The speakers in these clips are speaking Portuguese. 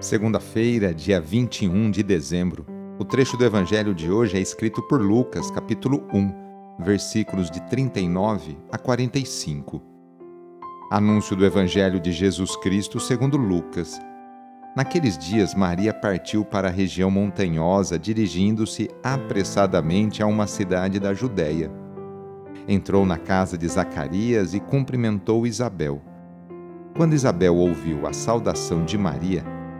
Segunda-feira, dia 21 de dezembro. O trecho do evangelho de hoje é escrito por Lucas, capítulo 1, versículos de 39 a 45. Anúncio do evangelho de Jesus Cristo segundo Lucas. Naqueles dias, Maria partiu para a região montanhosa, dirigindo-se apressadamente a uma cidade da Judéia. Entrou na casa de Zacarias e cumprimentou Isabel. Quando Isabel ouviu a saudação de Maria,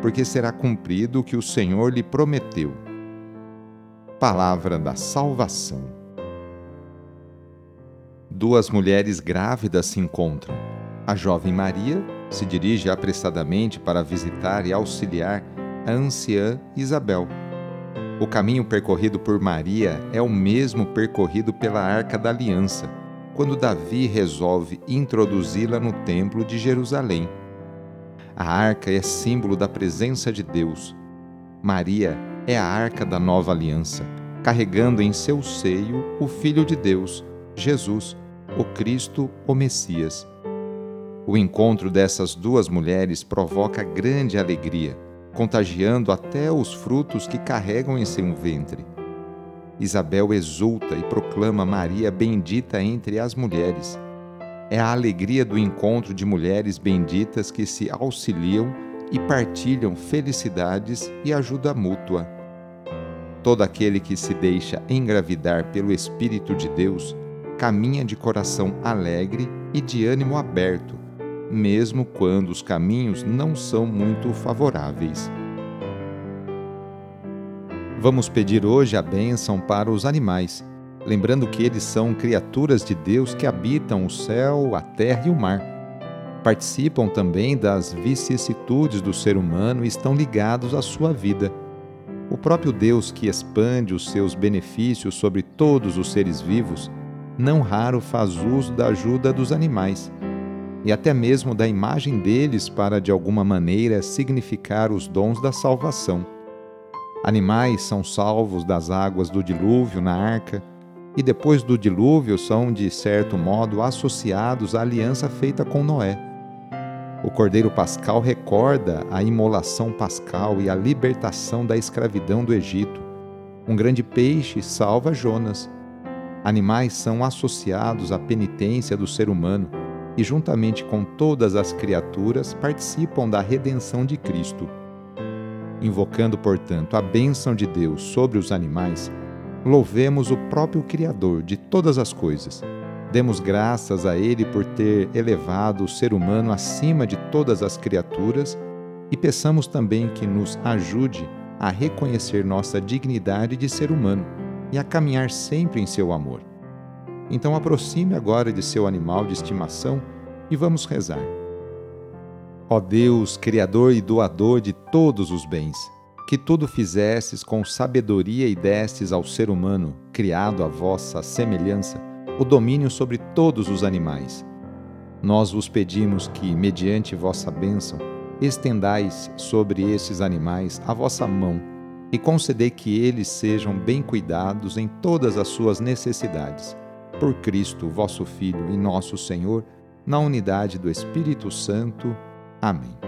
porque será cumprido o que o Senhor lhe prometeu. Palavra da Salvação. Duas mulheres grávidas se encontram. A jovem Maria se dirige apressadamente para visitar e auxiliar a anciã Isabel. O caminho percorrido por Maria é o mesmo percorrido pela Arca da Aliança, quando Davi resolve introduzi-la no Templo de Jerusalém a arca é símbolo da presença de Deus. Maria é a arca da nova aliança, carregando em seu seio o Filho de Deus, Jesus, o Cristo, o Messias. O encontro dessas duas mulheres provoca grande alegria, contagiando até os frutos que carregam em seu ventre. Isabel exulta e proclama Maria bendita entre as mulheres é a alegria do encontro de mulheres benditas que se auxiliam e partilham felicidades e ajuda mútua. Todo aquele que se deixa engravidar pelo Espírito de Deus caminha de coração alegre e de ânimo aberto, mesmo quando os caminhos não são muito favoráveis. Vamos pedir hoje a bênção para os animais lembrando que eles são criaturas de Deus que habitam o céu, a terra e o mar. Participam também das vicissitudes do ser humano e estão ligados à sua vida. O próprio Deus que expande os seus benefícios sobre todos os seres vivos, não raro faz uso da ajuda dos animais e até mesmo da imagem deles para de alguma maneira significar os dons da salvação. Animais são salvos das águas do dilúvio na arca, e depois do dilúvio são, de certo modo, associados à aliança feita com Noé. O Cordeiro Pascal recorda a imolação pascal e a libertação da escravidão do Egito. Um grande peixe salva Jonas. Animais são associados à penitência do ser humano e, juntamente com todas as criaturas, participam da redenção de Cristo. Invocando, portanto, a bênção de Deus sobre os animais, louvemos o próprio Criador de todas as coisas. Demos graças a Ele por ter elevado o ser humano acima de todas as criaturas e peçamos também que nos ajude a reconhecer nossa dignidade de ser humano e a caminhar sempre em seu amor. Então aproxime agora de seu animal de estimação e vamos rezar. Ó Deus, Criador e doador de todos os bens, que tudo fizestes com sabedoria e destes ao ser humano, criado à vossa semelhança, o domínio sobre todos os animais. Nós vos pedimos que, mediante vossa bênção, estendais sobre estes animais a vossa mão, e conceder que eles sejam bem cuidados em todas as suas necessidades. Por Cristo, vosso Filho e nosso Senhor, na unidade do Espírito Santo. Amém.